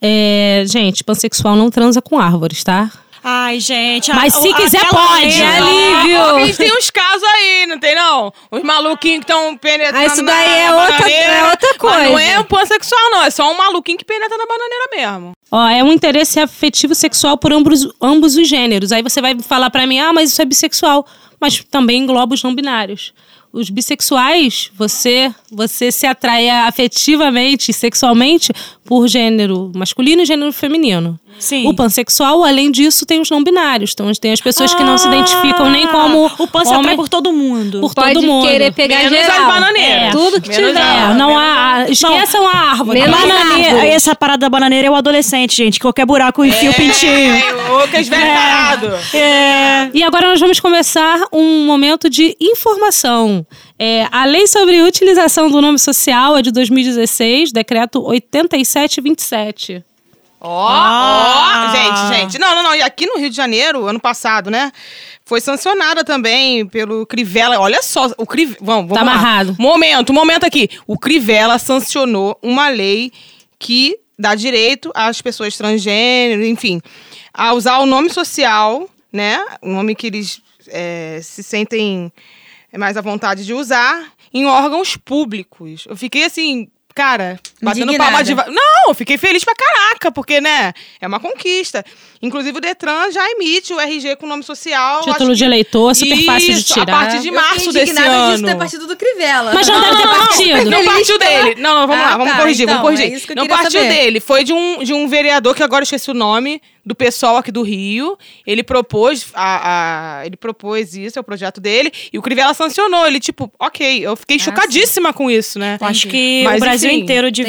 É, gente, pansexual não transa com árvores, tá? Ai, gente. Mas a, se quiser, pode. É alívio. a tem uns casos aí, não tem não? Os maluquinhos que estão penetrando. Ah, isso daí é, outra, é outra coisa. Mas não é um pansexual, não. É só um maluquinho que penetra na bananeira mesmo. Ó, é um interesse afetivo sexual por ambos, ambos os gêneros. Aí você vai falar pra mim, ah, mas isso é bissexual. Mas também engloba os não binários os bissexuais, você você se atrai afetivamente, sexualmente por gênero masculino e gênero feminino. Sim. O pansexual, além disso, tem os não binários. Então, tem as pessoas ah, que não se identificam nem como. O pan se atrai por todo mundo. Por Pode todo mundo. querer pegar Menos geral. as bananeiras. É. Tudo que Menos tiver. É, não há. Esqueçam a árvore. Menos Bananeira, árvore. essa parada da bananeira é o adolescente, gente. Qualquer buraco enfia o pintinho. É, o que velhos parados. É. E agora nós vamos começar um momento de informação. É, a lei sobre utilização do nome social é de 2016, decreto 8727. Ó, ó, gente, gente. Não, não, não. E aqui no Rio de Janeiro, ano passado, né? Foi sancionada também pelo Crivella. Olha só, o Crivella. Vamos, vamos Tá lá. amarrado. Momento, momento aqui. O Crivella sancionou uma lei que dá direito às pessoas transgênero, enfim, a usar o nome social, né? O nome que eles é, se sentem mais à vontade de usar em órgãos públicos. Eu fiquei assim, cara, batendo palma de. Não, eu fiquei feliz pra caraca, porque, né, é uma conquista. Inclusive, o Detran já emite o RG com nome social. Título acho de que- eleitor, super fácil de Isso, tirar. A partir de Eu março fiquei desse indignada ano. disso ter partido do Crivella. Mas já deve ter partido. Não partiu dele. Não, não, vamos Ah, lá, vamos tá, corrigir, então, vamos corrigir. é isso que eu não partiu saber. dele, foi de um, de um vereador que agora eu esqueci o nome, do pessoal aqui do Rio. Ele propôs a, a- ele propôs isso, é o projeto dele, e o Crivella sancionou. Ele, tipo, ok, eu fiquei chocadíssima com isso, né? Acho que Mas, o Brasil enfim, inteiro devia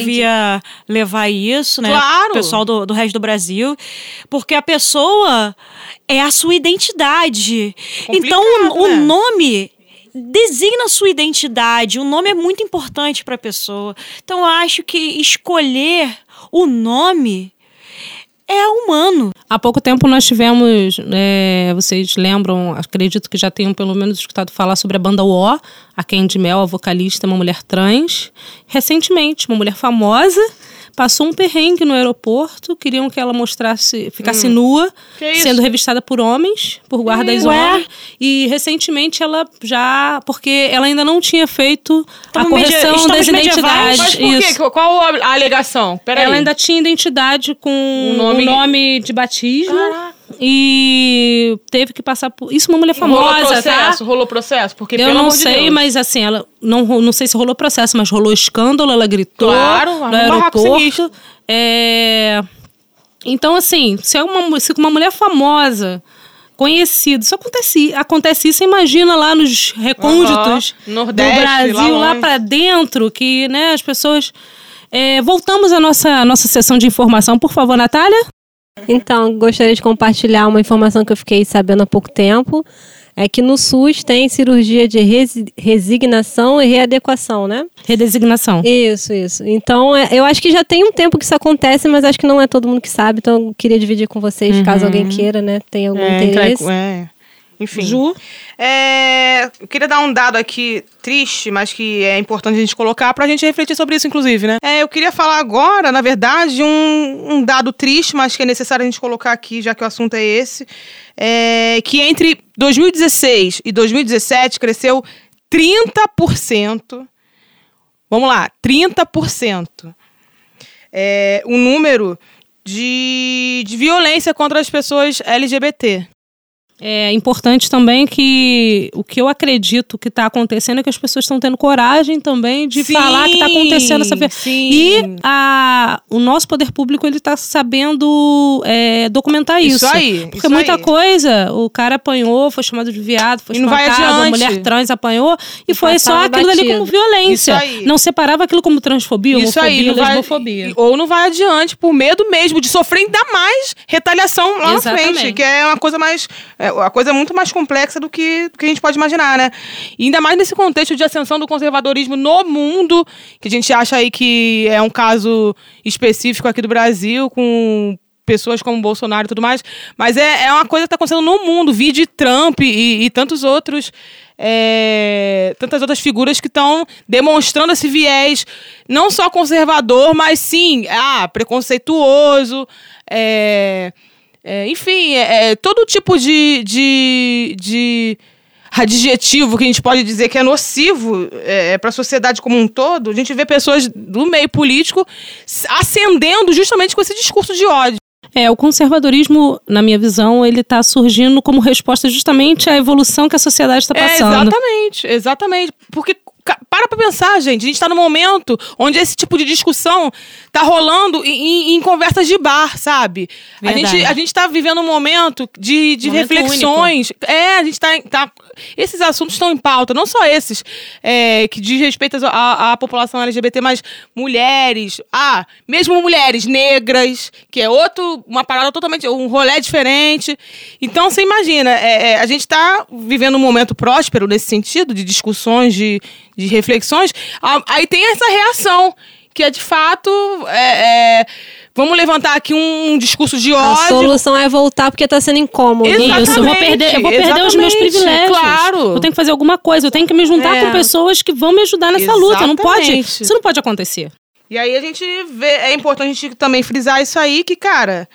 levar isso, né? Claro. O pessoal do, do resto do Brasil. Porque a pessoa é a sua identidade. então, o, o né? nome designa a sua identidade. O nome é muito importante para a pessoa. Então, eu acho que escolher o nome é humano. Há pouco tempo nós tivemos, é, vocês lembram, acredito que já tenham pelo menos escutado falar sobre a banda O, a Candy Mel, a vocalista, uma mulher trans. Recentemente, uma mulher famosa passou um perrengue no aeroporto, queriam que ela mostrasse, ficasse nua, Que isso? sendo revistada por homens, por guardas Ué? homens. E recentemente ela já, porque ela ainda não tinha feito a Estamos media- correção das identidades. Mas por quê? Qual a a alegação? Peraí. Ela ainda tinha identidade com O o nome- nome, de batismo. Caraca. E teve que passar por. Isso, uma mulher rolou famosa, processo, tá? rolou processo? Porque, Eu não de sei, mas assim, ela não, não sei se rolou processo, mas rolou escândalo, ela gritou Claro, no aeroporto. É... Então, assim, se é uma, se uma mulher famosa, conhecida, isso acontece, acontece isso, imagina lá nos recônditos Nordeste, do Brasil, lá lá, pra dentro, que né, as pessoas. É, voltamos à nossa, nossa sessão de informação, por favor, Natália. Então, gostaria de compartilhar uma informação que eu fiquei sabendo há pouco tempo. É que no SUS tem cirurgia de resi- resignação e readequação, né? Redesignação. Isso, isso. Então, é, eu acho que já tem um tempo que isso acontece, mas acho que não é todo mundo que sabe. Então, eu queria dividir com vocês, caso alguém queira, né? Tenha algum É, interesse. é. Enfim. Ju? É, eu queria dar um dado aqui triste, mas que é importante a gente colocar pra gente refletir sobre isso, inclusive, né? É, eu queria falar agora, na verdade, um, um dado triste, mas que é necessário a gente colocar aqui, já que o assunto é esse. É, que entre 2016 e 2017 cresceu 30%. Vamos lá, 30%. É, o número de, de violência contra as pessoas LGBT. É importante também que o que eu acredito que está acontecendo é que as pessoas estão tendo coragem também de Sim, falar que está acontecendo essa sim. E a, o nosso poder público ele está sabendo é, documentar isso. Isso aí, Porque isso muita aí. coisa, o cara apanhou, foi chamado de viado, foi espancado, a mulher trans apanhou e, E foi só aquilo batido. como violência. Isso aí. Não separava aquilo como transfobia, Isso homofobia, aí, não vai, lesbofobia. ou não vai adiante por medo mesmo de sofrer ainda mais retaliação lá na Exatamente. frente, que é uma coisa mais, é uma coisa muito mais complexa do que, do que a gente pode imaginar, né? E ainda mais nesse contexto de ascensão do conservadorismo no mundo, que a gente acha aí que é um caso específico aqui do Brasil, com pessoas como Bolsonaro e tudo mais, mas é, é uma coisa que está acontecendo no mundo, vide Trump e, e tantos outros é, tantas outras figuras que estão demonstrando esse viés não só conservador, mas sim ah, preconceituoso, é, é, enfim, é, é, todo tipo de, de, de adjetivo que a gente pode dizer que é nocivo é, para a sociedade como um todo, a gente vê pessoas do meio político ascendendo justamente com esse discurso de ódio. É, o conservadorismo, na minha visão, ele está surgindo como resposta justamente à evolução que a sociedade está É, passando. exatamente, exatamente. Porque para pra pensar, gente, a gente tá num momento onde esse tipo de discussão tá rolando em, em- conversas de bar, sabe? A gente, a gente tá vivendo um momento de, de Momento reflexões. É, a gente tá, tá. Esses assuntos estão em pauta, não só esses é, que diz respeito à, população LGBT, mas mulheres, ah, mesmo mulheres negras, que é outro, uma parada totalmente, um rolê diferente. Então, você imagina, é, é, a gente está vivendo um momento próspero nesse sentido, de discussões, de, de reflexões. Aí tem essa reação, que é de fato. é, é, vamos levantar aqui um, discurso de A ódio. solução é voltar porque tá sendo incômodo. Exatamente, Isso, eu vou perder, eu vou perder os meus exatamente, privilégios. claro. Eu tenho que fazer alguma coisa, eu tenho que me juntar É. com pessoas que vão me ajudar nessa luta. Não pode, Exatamente. isso não pode acontecer. E aí a gente vê, é importante a gente também frisar isso aí, que, cara,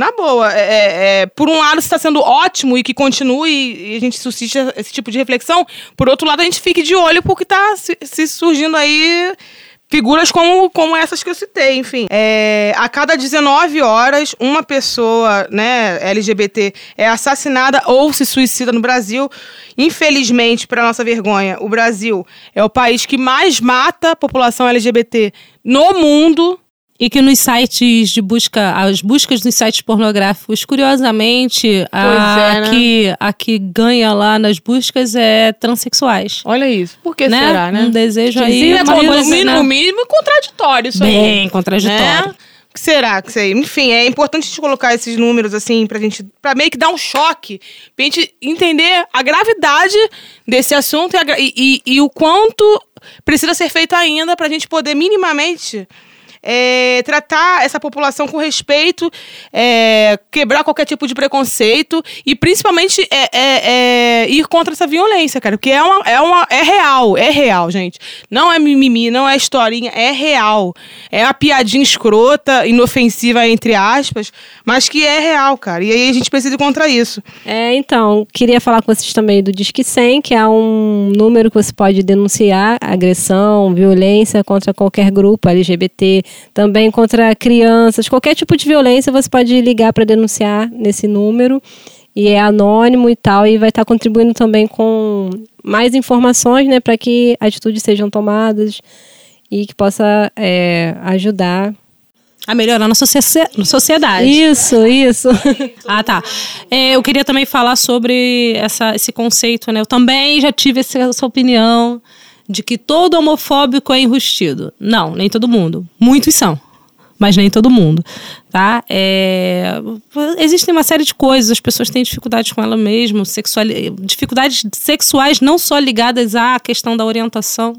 na boa, é, é, é, por um lado está sendo ótimo e que continue e a gente suscite esse tipo de reflexão, por outro lado a gente fique de olho porque tá se, se surgindo aí figuras como, como essas que eu citei, enfim. É, a cada 19 horas, uma pessoa né, LGBT é assassinada ou se suicida no Brasil. Infelizmente, para nossa vergonha, o Brasil é o país que mais mata a população LGBT no mundo. E que nos sites de busca, as buscas nos sites pornográficos, curiosamente, a, é, né? que, a que ganha lá nas buscas é transexuais. Olha isso. Por que né? será, né? Um desejo aí. é uma bom, no, coisa, mínimo, né? no mínimo contraditório isso aí. Bem contraditório. Né? O que será que isso aí? Enfim, é importante a gente colocar esses números assim pra gente. pra meio que dar um choque. Pra gente entender a gravidade desse assunto e, a e- e- e o quanto precisa ser feito ainda pra gente poder minimamente é, tratar essa população com respeito, é, quebrar qualquer tipo de preconceito e principalmente é, é, é ir contra essa violência, cara. Porque é, uma, é, uma, é real, é real, gente. Não é mimimi, não é historinha, é real. É a piadinha escrota, inofensiva, entre aspas, mas que é real, cara. E aí a gente precisa ir contra isso. É, então, queria falar com vocês também do Disque 100, que é um número que você pode denunciar agressão, violência contra qualquer grupo LGBT, também contra crianças, qualquer tipo de violência você pode ligar para denunciar nesse número e é anônimo e tal e vai estar tá contribuindo também com mais informações, né, para que atitudes sejam tomadas e que possa é, ajudar a melhorar na sociedade. Isso, isso. ah, tá. É, eu queria também falar sobre essa, esse conceito, né? Eu também já tive essa, essa opinião de que todo homofóbico é enrustido. Não, nem todo mundo. Muitos são, mas nem todo mundo, tá? É... Existem uma série de coisas, as pessoas têm dificuldades com ela mesmo, sexual... dificuldades sexuais não só ligadas à questão da orientação,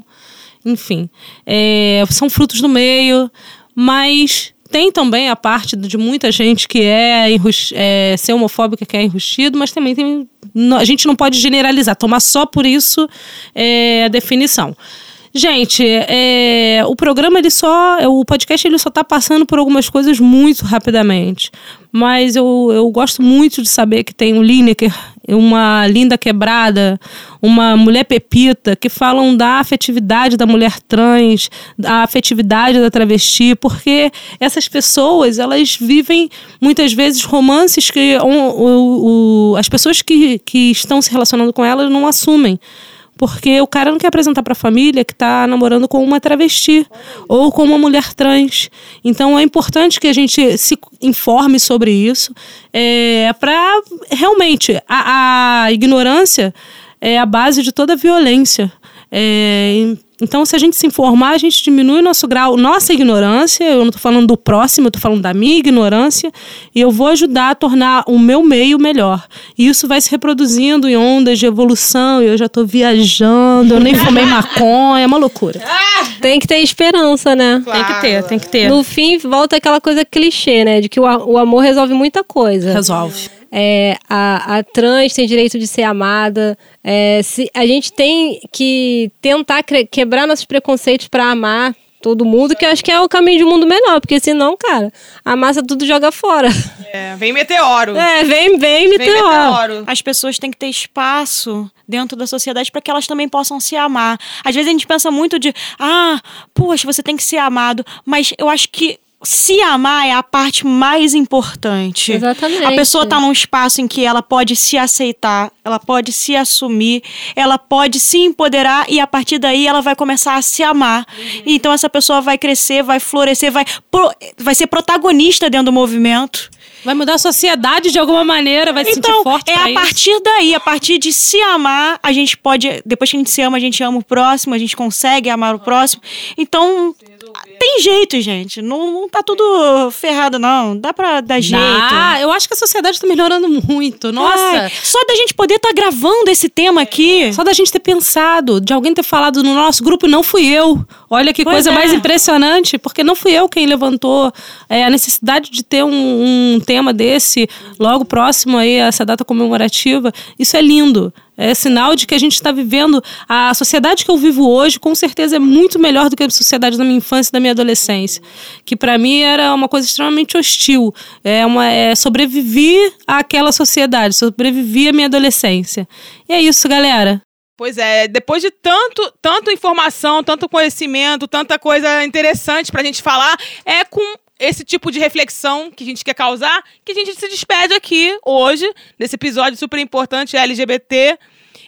enfim, é... são frutos do meio, mas tem também a parte de muita gente que é, é ser homofóbica, que é enrustido, mas também tem. A gente não pode generalizar, tomar só por isso é, a definição. Gente, é, o programa ele só. O podcast ele só tá passando por algumas coisas muito rapidamente. Mas eu, eu gosto muito de saber que tem um Lineker, uma linda quebrada, uma mulher pepita, que falam da afetividade da mulher trans, da afetividade da travesti, porque essas pessoas, elas vivem muitas vezes romances que o, o, o, as pessoas que, que estão se relacionando com elas não assumem porque o cara não quer apresentar para a família que está namorando com uma travesti ou com uma mulher trans. Então é importante que a gente se informe sobre isso, é, para realmente a, a ignorância é a base de toda violência. É, então, se a gente se informar, a gente diminui nosso grau, nossa ignorância. Eu não estou falando do próximo, eu estou falando da minha ignorância. E eu vou ajudar a tornar o meu meio melhor. E isso vai se reproduzindo em ondas de evolução. Eu já estou viajando, eu nem fumei maconha, é uma loucura. Tem que ter esperança, né? Claro. Tem que ter, tem que ter. No fim, volta aquela coisa clichê, né? De que o, o amor resolve muita coisa. Resolve. É, a, a trans tem direito de ser amada. É, se, a gente tem que tentar quebrar nossos preconceitos para amar todo mundo, que eu acho que é o caminho de um mundo melhor, porque senão, cara, a massa tudo joga fora. É, vem meteoro. É, vem, vem meteoro. Vem meteoro. As pessoas têm que ter espaço dentro da sociedade para que elas também possam se amar. Às vezes a gente pensa muito de, ah, poxa, você tem que ser amado, mas eu acho que se amar é a parte mais importante. Exatamente. A pessoa está num espaço em que ela pode se aceitar, ela pode se assumir, ela pode se empoderar e a partir daí ela vai começar a se amar. Uhum. Então essa pessoa vai crescer, vai florescer, vai, pro, vai ser protagonista dentro do movimento. Vai mudar a sociedade de alguma maneira, vai se então, sentir forte. É a isso. partir daí, a partir de se amar, a gente pode. Depois que a gente se ama, a gente ama o próximo, a gente consegue amar o próximo. Então, tem jeito, gente. Não, não tá tudo ferrado, não. Dá pra dar jeito. Ah, eu acho que a sociedade tá melhorando muito. Nossa. Ai, só da gente poder estar tá gravando esse tema aqui. Só da gente ter pensado, de alguém ter falado no nosso grupo, não fui eu. Olha que pois coisa é. mais impressionante, porque não fui eu quem levantou é, a necessidade de ter um, um tema desse logo próximo aí a essa data comemorativa. Isso é lindo. É sinal de que a gente está vivendo. A sociedade que eu vivo hoje, com certeza, é muito melhor do que a sociedade da minha infância e da minha adolescência. Que para mim era uma coisa extremamente hostil. É, uma, é sobreviver àquela sociedade, sobreviver à minha adolescência. E é isso, galera. Pois é, depois de tanto, tanta informação, tanto conhecimento, tanta coisa interessante pra gente falar, é com esse tipo de reflexão que a gente quer causar, que a gente se despede aqui hoje, nesse episódio super importante LGBT.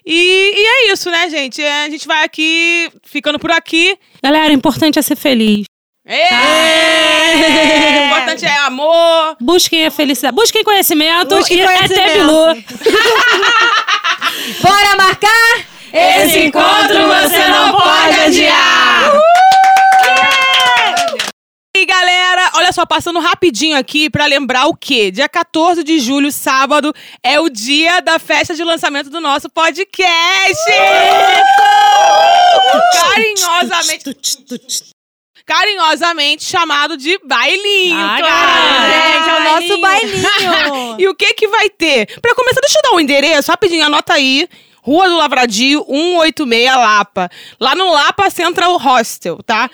E, e é isso, né, gente? É, a gente vai aqui, ficando por aqui. Galera, o importante é ser feliz. É. O importante é amor. Busquem a felicidade. Busquem conhecimento Busquem e conhecimento. até Bilu. Bora marcar? Esse encontro você não pode adiar. E galera, olha só, passando rapidinho aqui para lembrar o quê? Dia 14 de julho, sábado, é o dia da festa de lançamento do nosso podcast! Carinhosamente. carinhosamente chamado de bailinho. Ah, claro. Gente, é o nosso bailinho. E o que que vai ter? Pra começar, deixa eu dar o endereço, rapidinho, anota aí. Rua do Lavradio, 186 Lapa. Lá no Lapa Central Hostel, tá?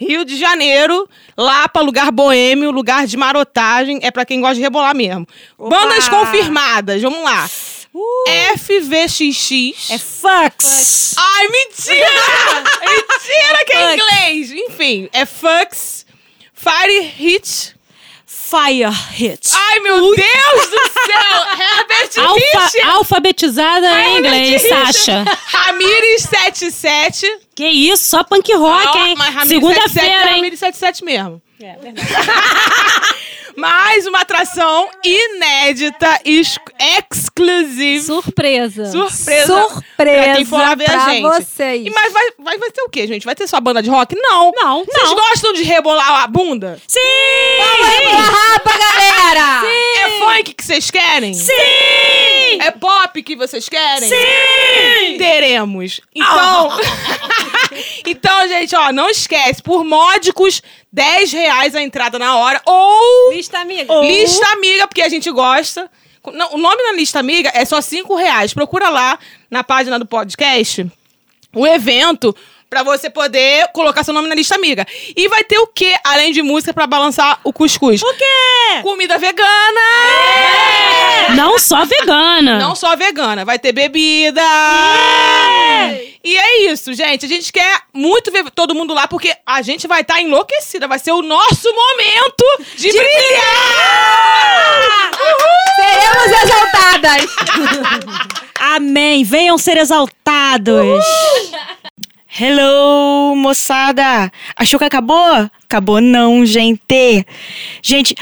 Rio de Janeiro, Lapa, lugar boêmio, lugar de marotagem, é pra quem gosta de rebolar mesmo. Bandas confirmadas, vamos lá. FVXX. É fucks. Ai, mentira! mentira que é inglês! Enfim, é Fux, Fire Hit. Fire hit. Ai, meu Deus do céu! Herbert Alfa, alfabetizada em inglês, Sasha. Ramires 77. Que isso, só punk rock, Ah, hein? 77 é Segunda-feira, hein? Ramires 77 mesmo. Mais uma atração inédita, ex exclusive. Surpresa. Surpresa. Surpresa pra quem for lá ver a pra gente. vocês. E, mas vai, vai, vai ser o quê, gente? Vai ter só banda de rock? Não. Não, Vocês não. gostam de rebolar a bunda? Sim! Rapa, galera! É funk que vocês querem? Sim! É pop que vocês querem? Sim! Teremos. Então, então, gente, ó, não esquece, por módicos 10 reais a entrada na hora ou Lista amiga. lista amiga, porque a gente gosta. Não, o nome na lista amiga é só 5 reais. Procura lá na página do podcast o evento pra você poder colocar seu nome na lista amiga. E vai ter o quê? Além de música pra balançar o cuscuz. O quê? Comida vegana! Não só vegana. Não só vegana, vai ter bebida. E é isso, gente. A gente quer muito ver todo mundo lá, porque a gente vai estar enlouquecida. Vai ser o nosso momento de, brilhar! Seremos exaltadas! Amém. Venham ser exaltados. Hello, moçada. Achou que acabou? Acabou não, gente. Gente,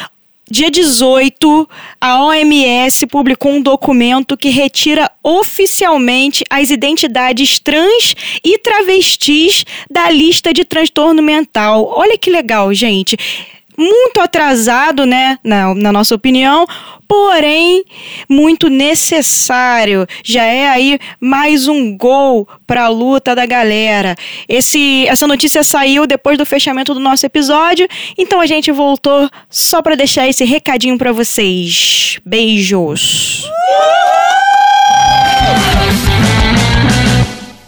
dia 18, a OMS publicou um documento que retira oficialmente as identidades trans e travestis da lista de transtorno mental. Olha que legal, gente. Muito atrasado, né, na, na nossa opinião, porém muito necessário. Já é aí mais um gol para a luta da galera. Esse, essa notícia saiu depois do fechamento do nosso episódio, então a gente voltou só para deixar esse recadinho para vocês. Beijos.